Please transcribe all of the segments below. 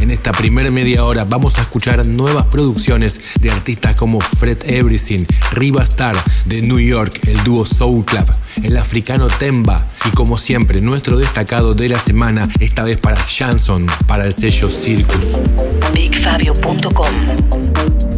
En esta primera media hora vamos a escuchar nuevas producciones de artistas como Fred Everything, Riva Star de New York, el dúo Soul Club, el africano Temba y como siempre nuestro destacado de la semana, esta vez para Janson, para el sello Circus. BigFabio.com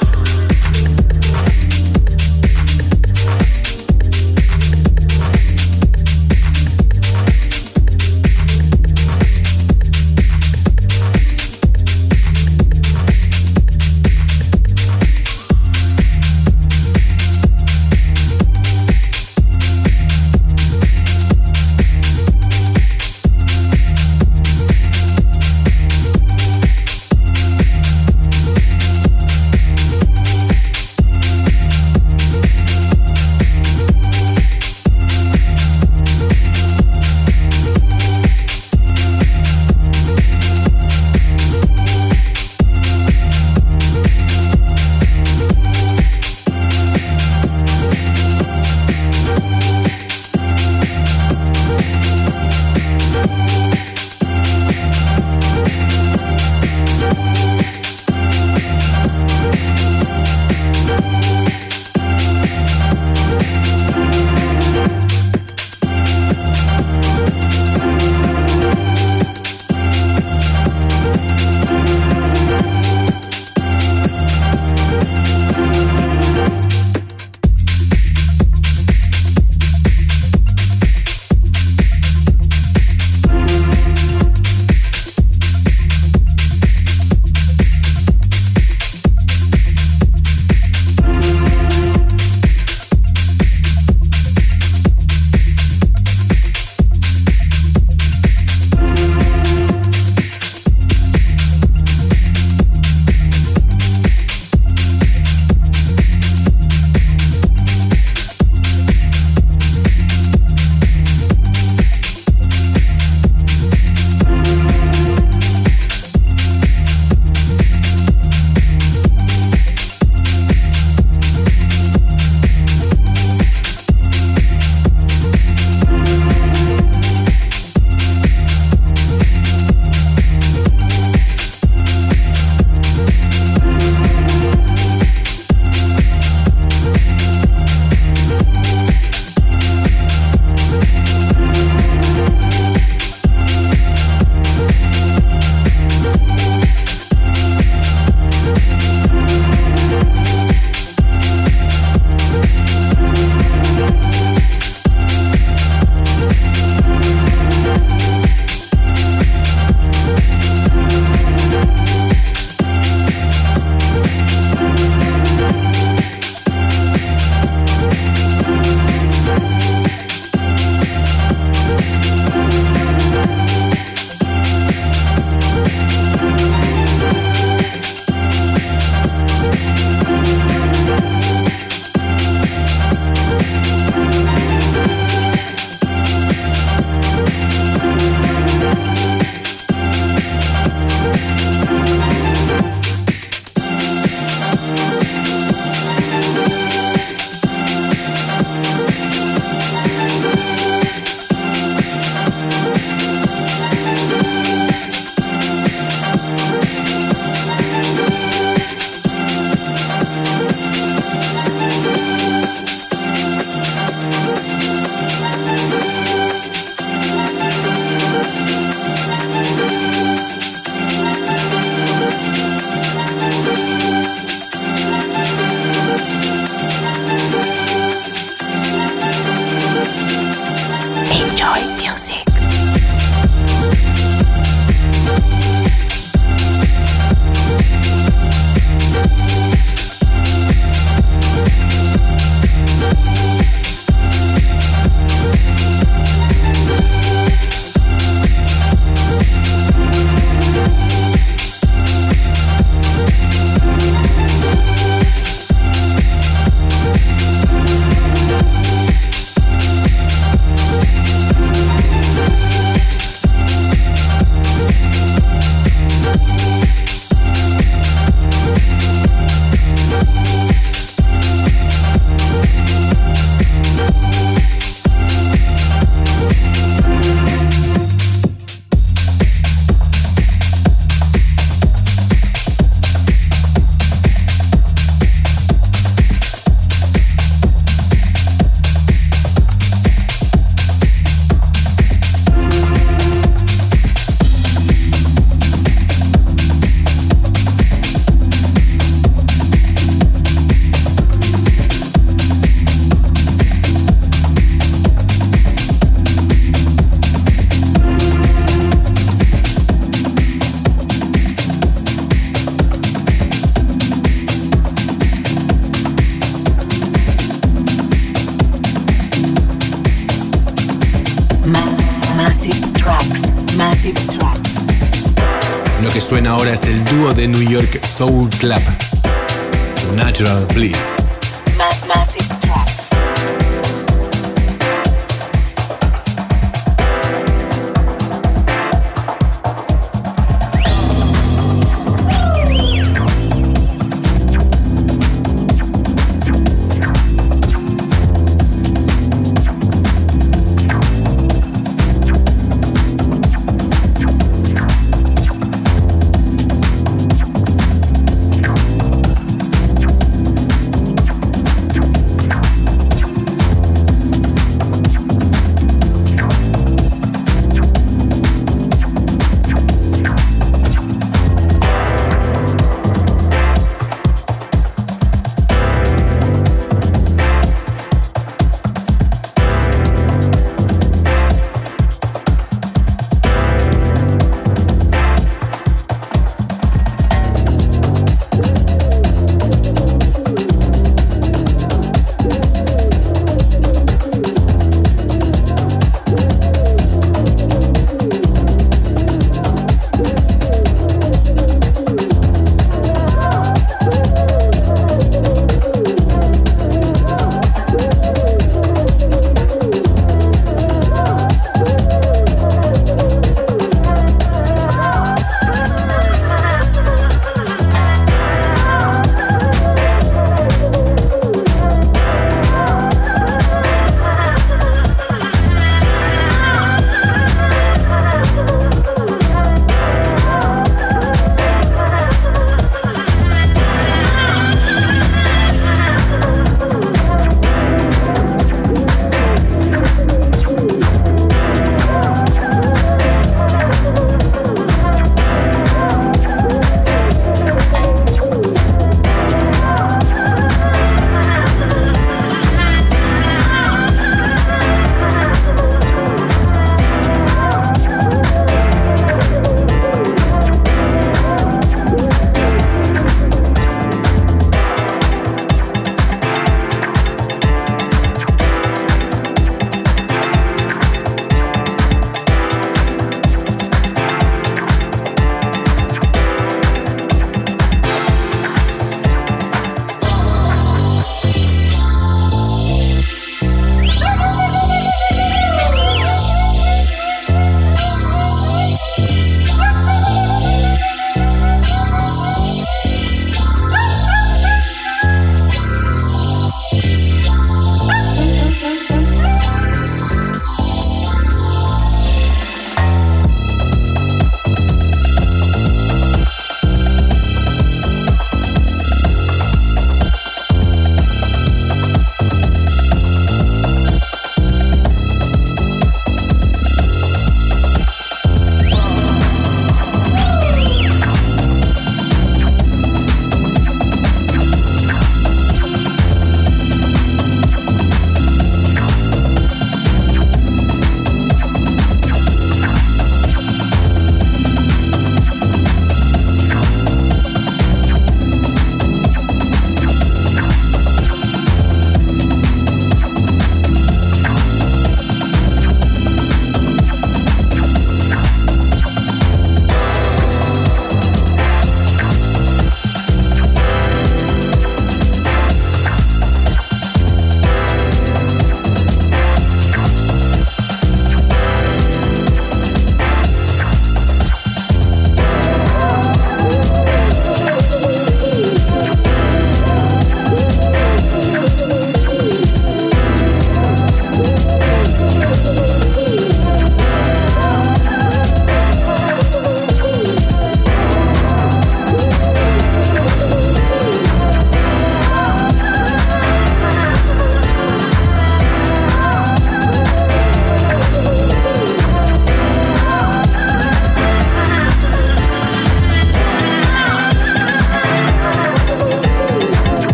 Es el dúo de New York Soul Club, Natural Bliss.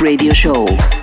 Radio Show.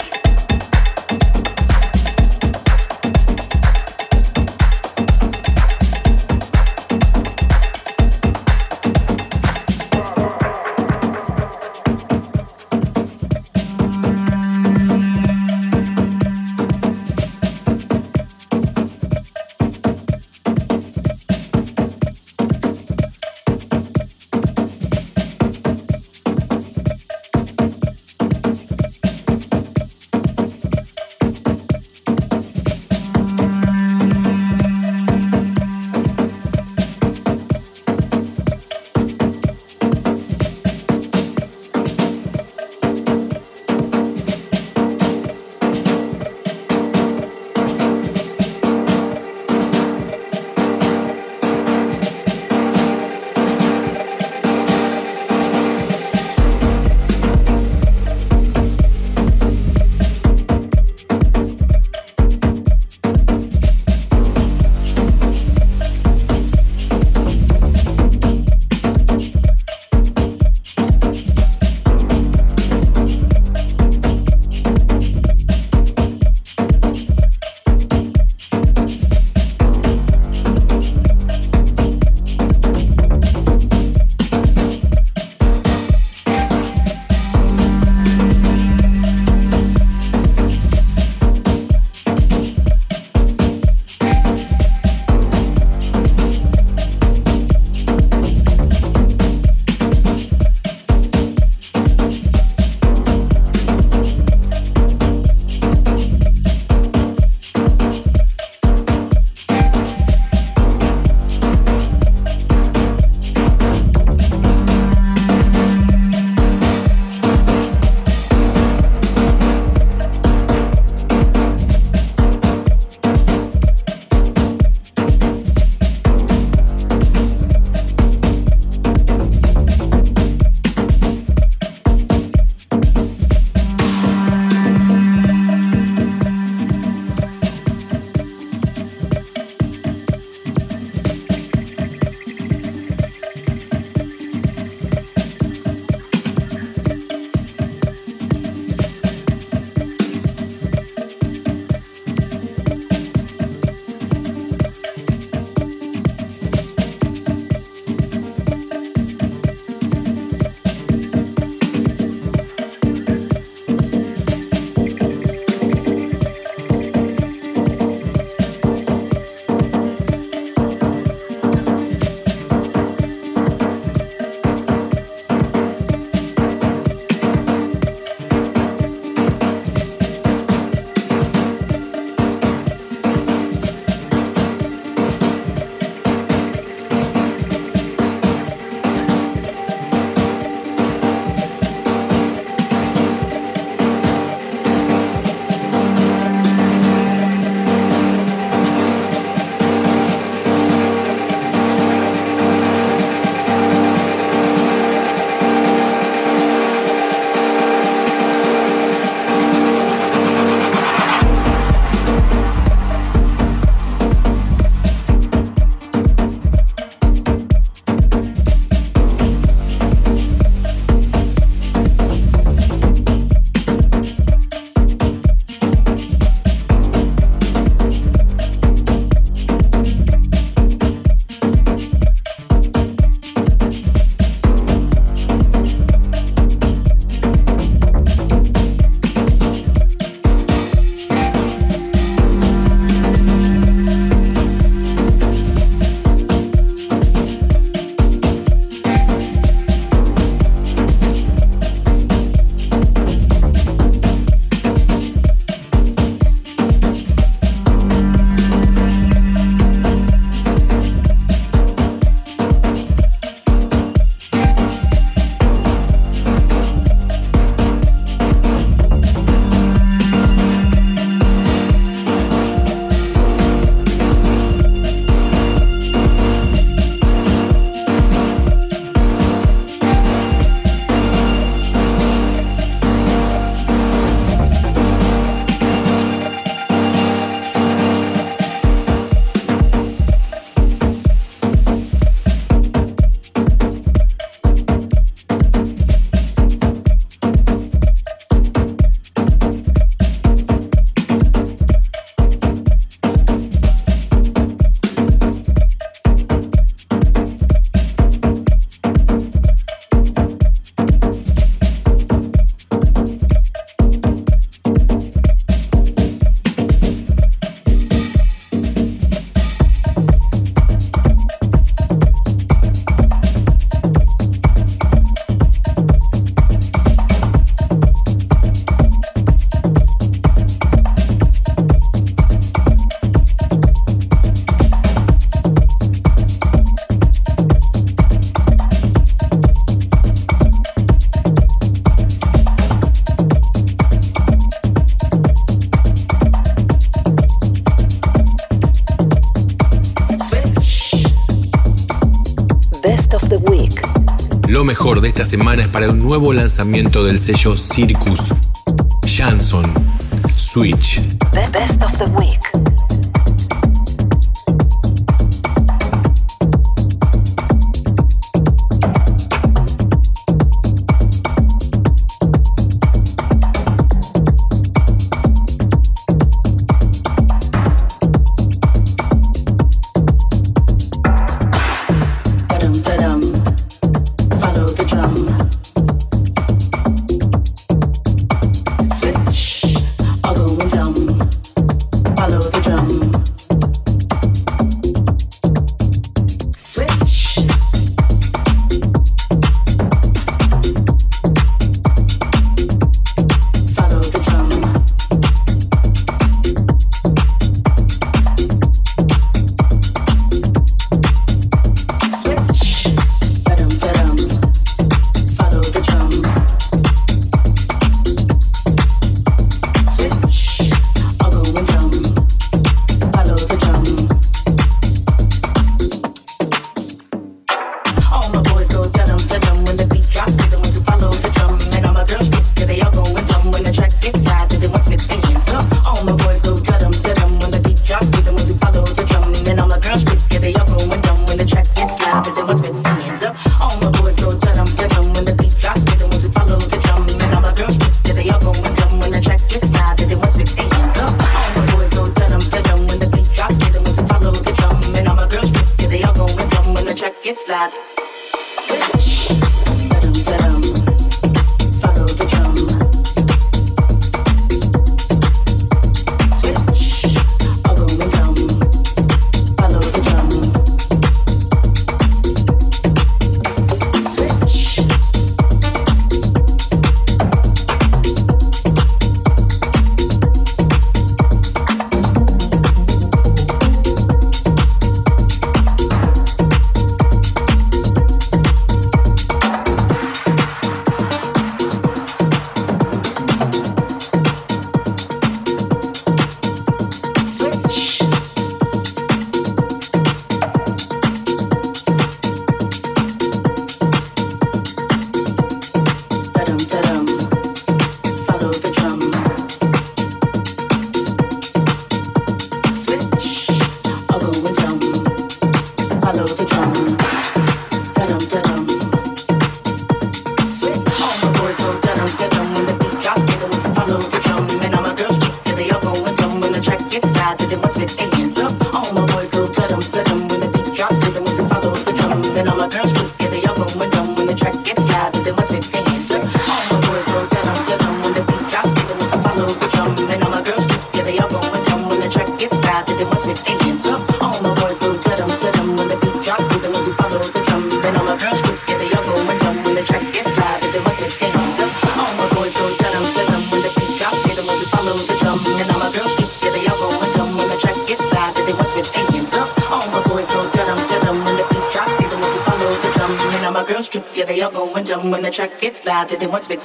Para un nuevo lanzamiento del sello Circus. Janson. Switch. The Best of the Week.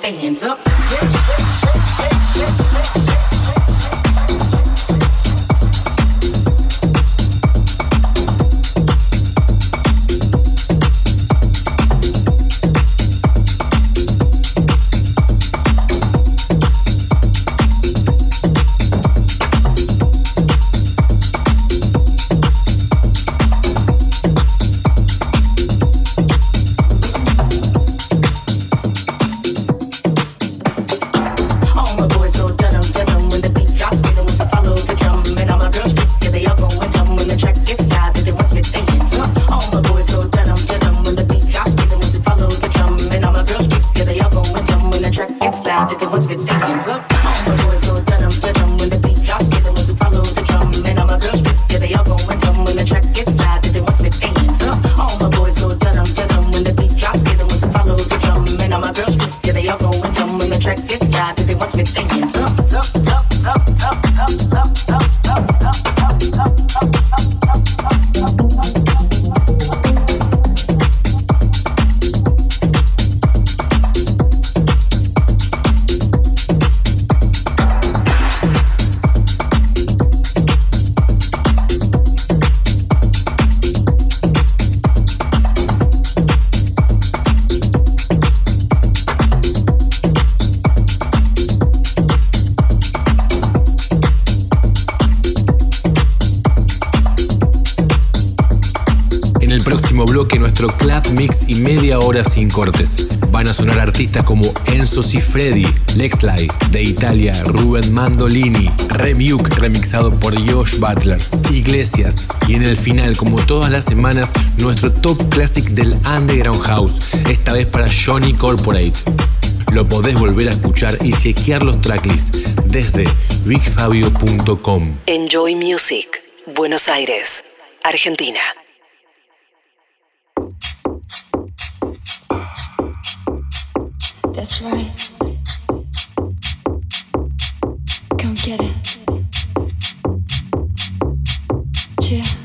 Fans. Cifredi, Lexley, de Italia, Ruben Mandolini, Rebuke remixado por Josh Butler, Iglesias y en el final, como todas las semanas, nuestro top classic del Underground House, esta vez para Johnny Corporate. Lo podés volver a escuchar y chequear los tracklists desde bigfabio.com. Enjoy Music, Buenos Aires, Argentina. you.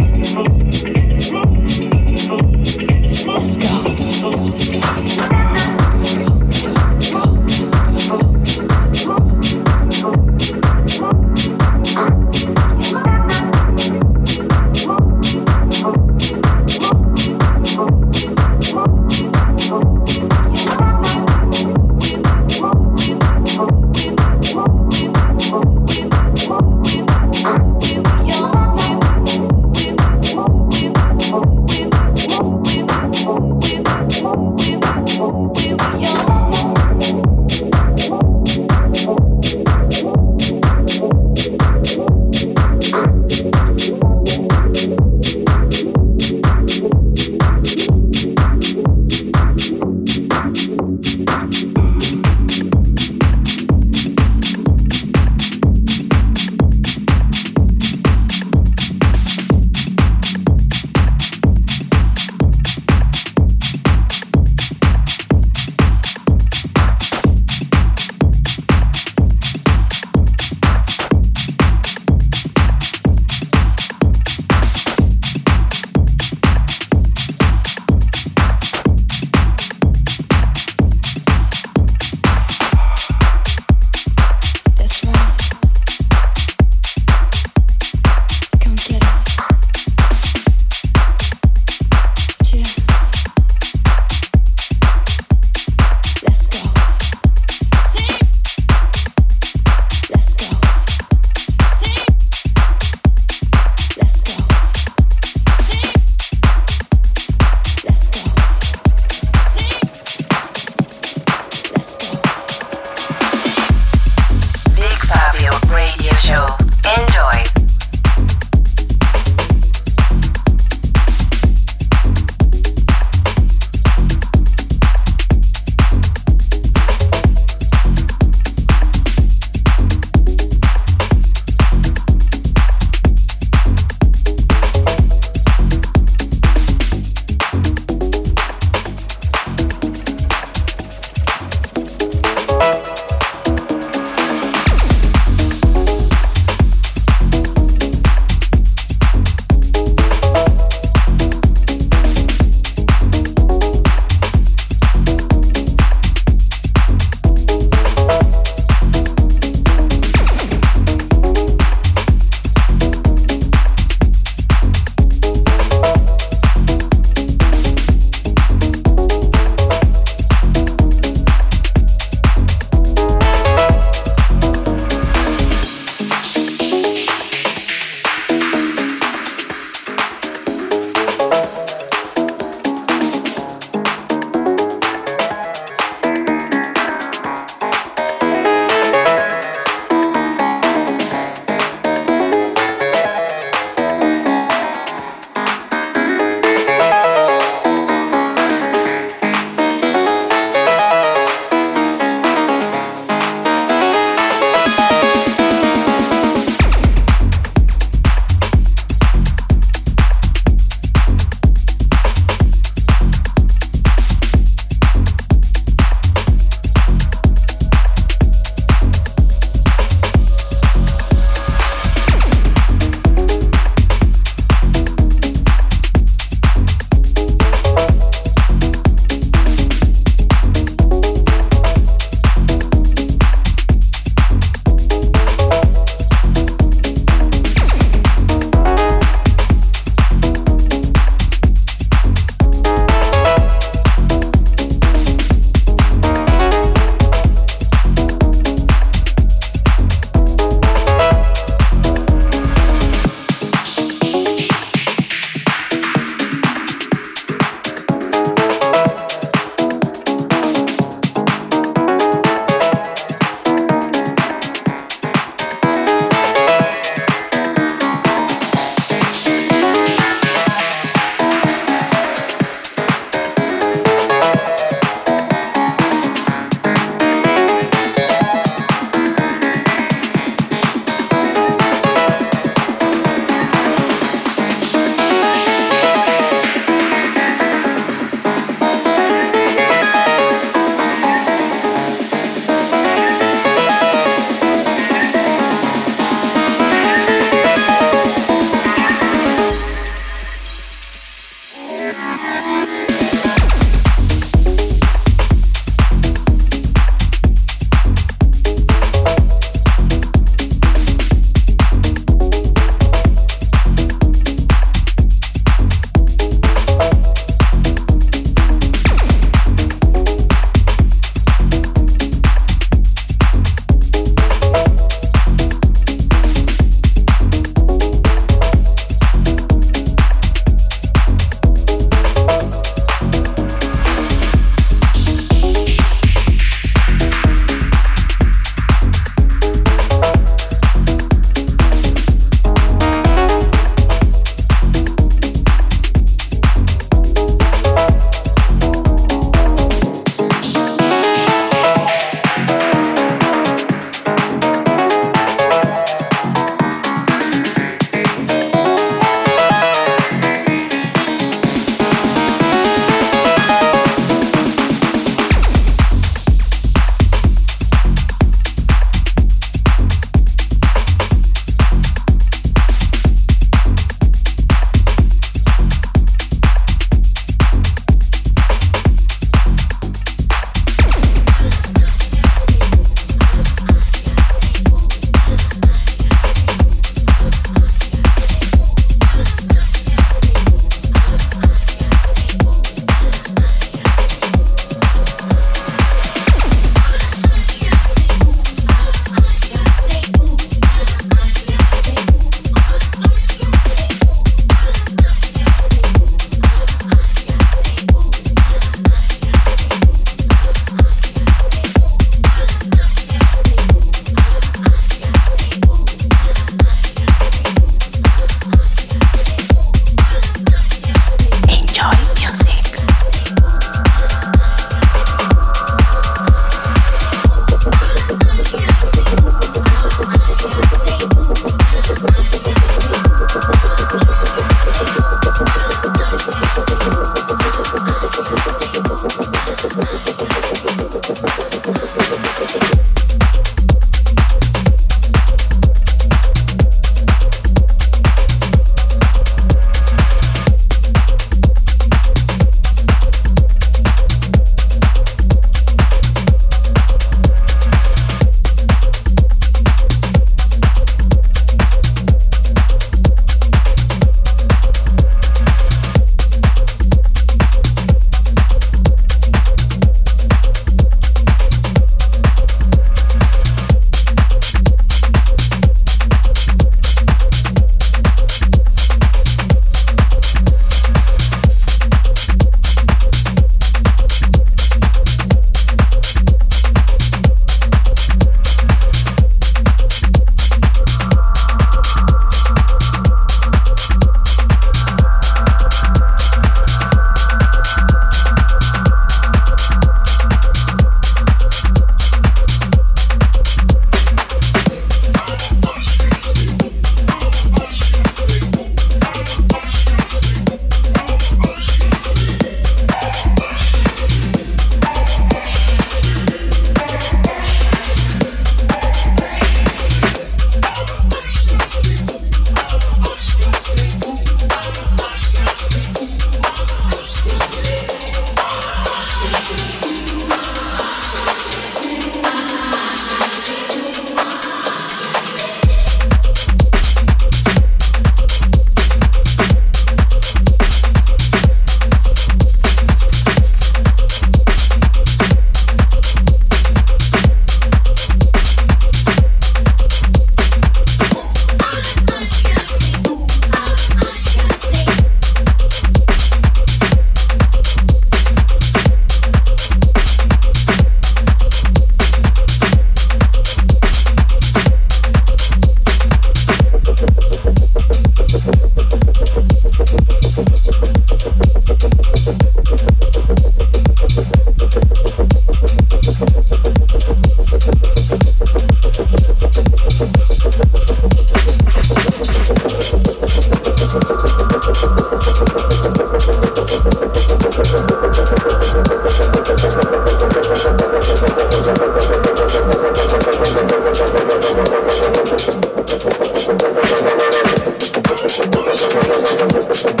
Thank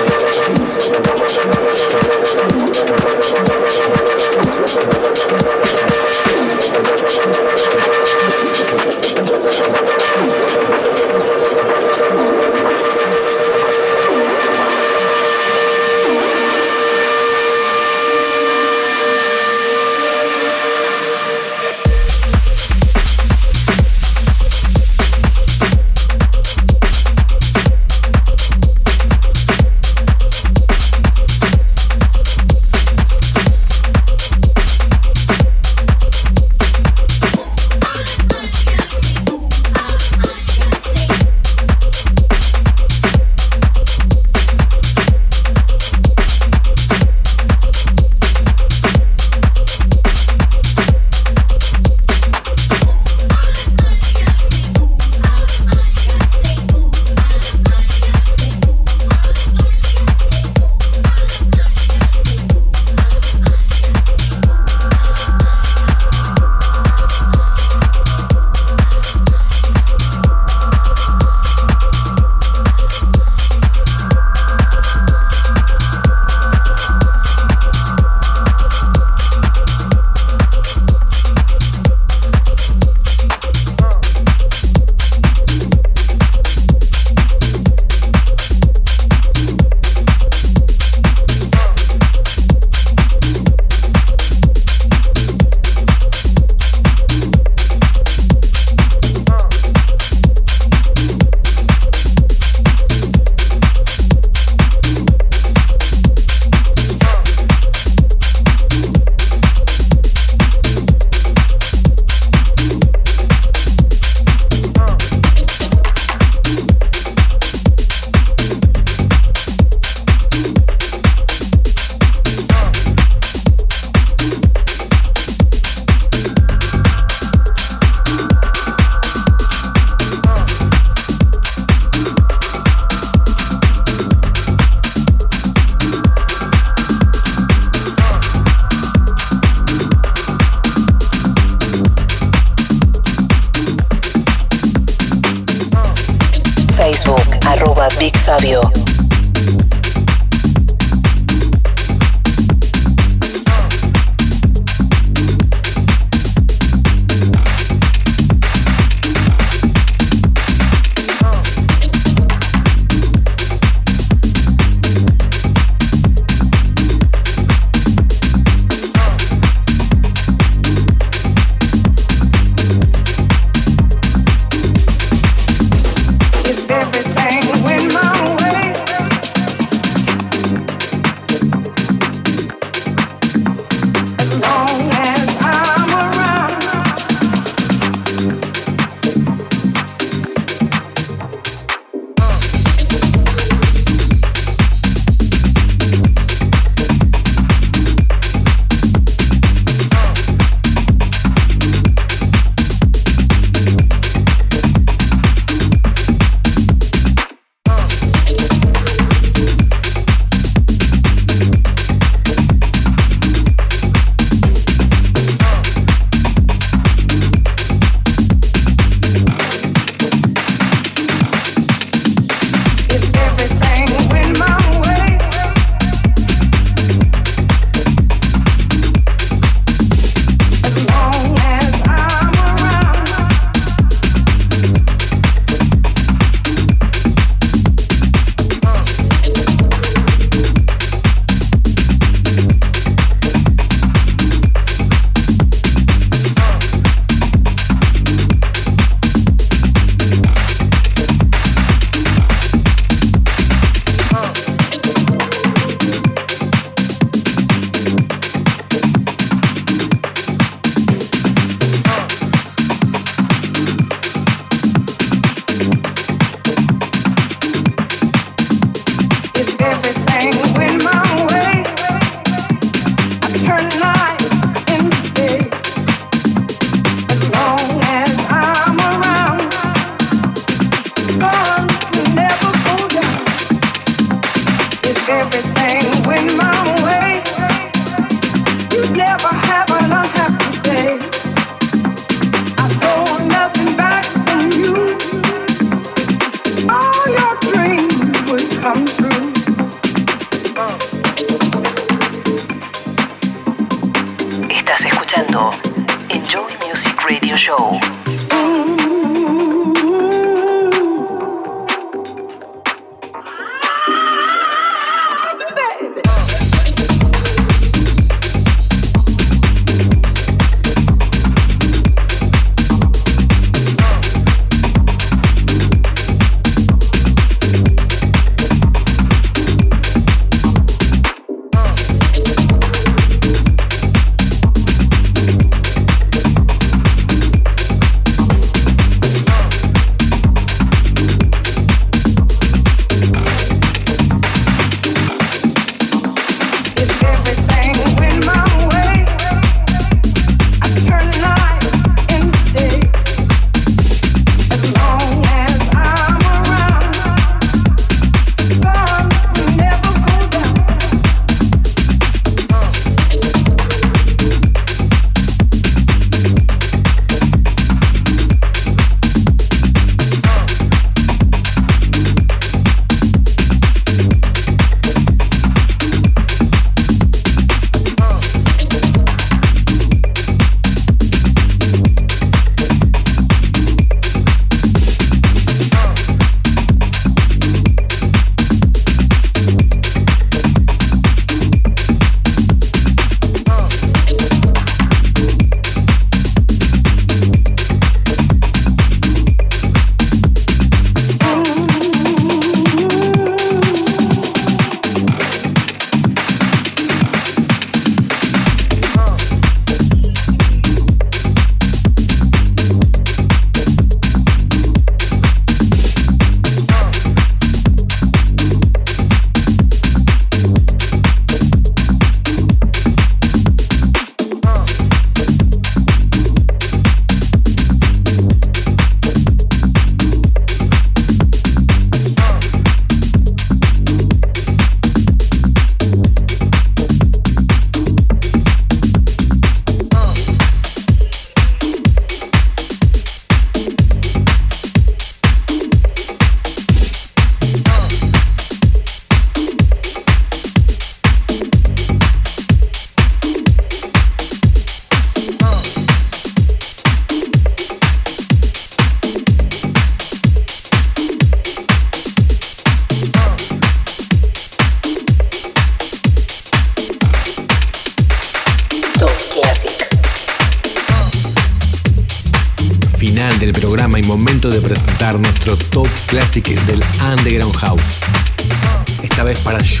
you.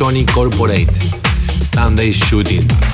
Vez para Johnny Corporate. Sunday Shooting.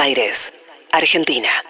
Aires, Argentina.